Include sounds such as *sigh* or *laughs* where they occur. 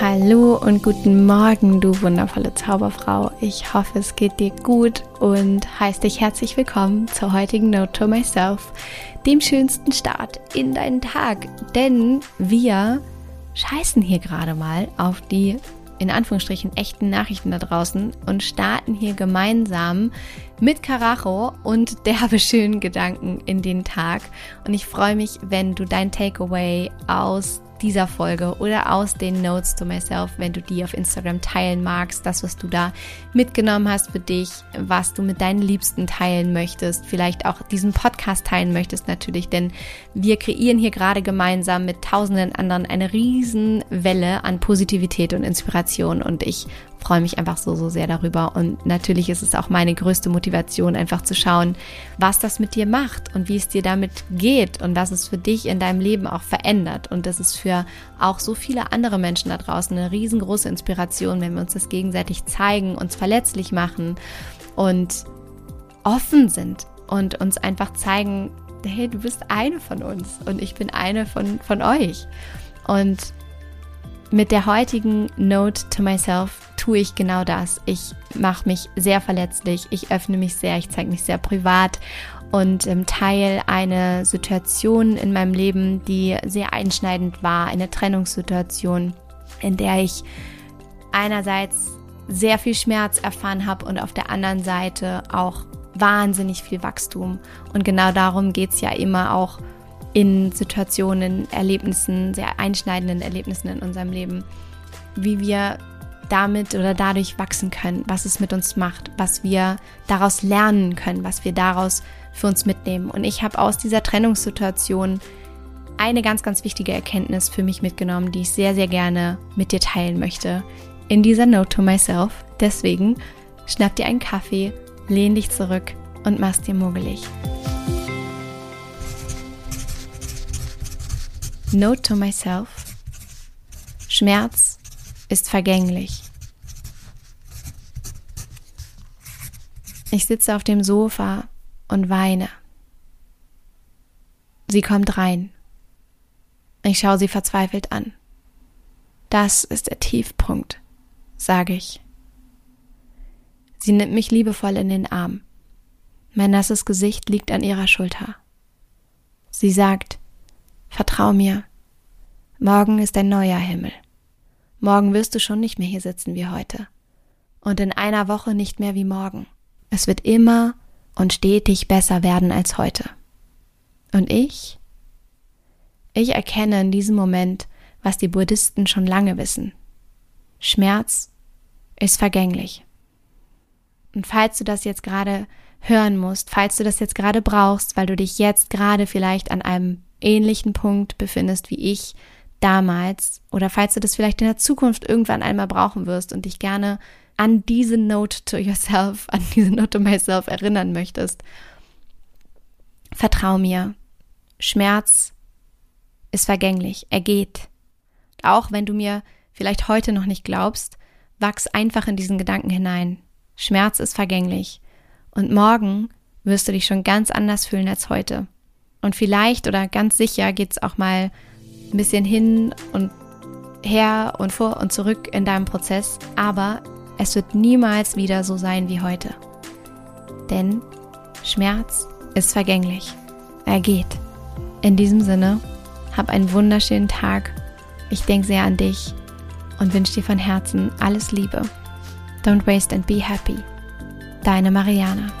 Hallo und guten Morgen, du wundervolle Zauberfrau. Ich hoffe, es geht dir gut und heiße dich herzlich willkommen zur heutigen Note to Myself, dem schönsten Start in deinen Tag. Denn wir scheißen hier gerade mal auf die in Anführungsstrichen echten Nachrichten da draußen und starten hier gemeinsam mit Karacho und derbe schönen Gedanken in den Tag. Und ich freue mich, wenn du dein Takeaway aus dieser Folge oder aus den Notes to Myself, wenn du die auf Instagram teilen magst, das, was du da mitgenommen hast für dich, was du mit deinen Liebsten teilen möchtest, vielleicht auch diesen Podcast teilen möchtest natürlich, denn wir kreieren hier gerade gemeinsam mit tausenden anderen eine riesen Welle an Positivität und Inspiration und ich freue mich einfach so, so sehr darüber. Und natürlich ist es auch meine größte Motivation, einfach zu schauen, was das mit dir macht und wie es dir damit geht und was es für dich in deinem Leben auch verändert. Und das ist für auch so viele andere Menschen da draußen eine riesengroße Inspiration, wenn wir uns das gegenseitig zeigen, uns verletzlich machen und offen sind und uns einfach zeigen, hey, du bist eine von uns und ich bin eine von, von euch. Und mit der heutigen Note to Myself tue ich genau das. Ich mache mich sehr verletzlich, ich öffne mich sehr, ich zeige mich sehr privat und ähm, teile eine Situation in meinem Leben, die sehr einschneidend war, eine Trennungssituation, in der ich einerseits sehr viel Schmerz erfahren habe und auf der anderen Seite auch wahnsinnig viel Wachstum. Und genau darum geht es ja immer auch in Situationen, Erlebnissen, sehr einschneidenden Erlebnissen in unserem Leben, wie wir damit oder dadurch wachsen können, was es mit uns macht, was wir daraus lernen können, was wir daraus für uns mitnehmen. Und ich habe aus dieser Trennungssituation eine ganz, ganz wichtige Erkenntnis für mich mitgenommen, die ich sehr, sehr gerne mit dir teilen möchte. In dieser Note to Myself. Deswegen schnapp dir einen Kaffee, lehn dich zurück und mach's dir muggelig. Note to Myself. Schmerz ist vergänglich. Ich sitze auf dem Sofa und weine. Sie kommt rein. Ich schaue sie verzweifelt an. Das ist der Tiefpunkt, sage ich. Sie nimmt mich liebevoll in den Arm. Mein nasses Gesicht liegt an ihrer Schulter. Sie sagt, Vertrau mir, morgen ist ein neuer Himmel. Morgen wirst du schon nicht mehr hier sitzen wie heute. Und in einer Woche nicht mehr wie morgen. Es wird immer und stetig besser werden als heute. Und ich? Ich erkenne in diesem Moment, was die Buddhisten schon lange wissen. Schmerz ist vergänglich. Und falls du das jetzt gerade hören musst, falls du das jetzt gerade brauchst, weil du dich jetzt gerade vielleicht an einem ähnlichen Punkt befindest wie ich damals oder falls du das vielleicht in der Zukunft irgendwann einmal brauchen wirst und dich gerne an diese Note to yourself, *laughs* an diese Note to myself erinnern möchtest. Vertrau mir. Schmerz ist vergänglich. Er geht. Auch wenn du mir vielleicht heute noch nicht glaubst, wachs einfach in diesen Gedanken hinein. Schmerz ist vergänglich. Und morgen wirst du dich schon ganz anders fühlen als heute. Und vielleicht oder ganz sicher geht es auch mal ein bisschen hin und her und vor und zurück in deinem Prozess, aber es wird niemals wieder so sein wie heute. Denn Schmerz ist vergänglich. Er geht. In diesem Sinne, hab einen wunderschönen Tag. Ich denke sehr an dich und wünsche dir von Herzen alles Liebe. Don't waste and be happy. Deine Mariana.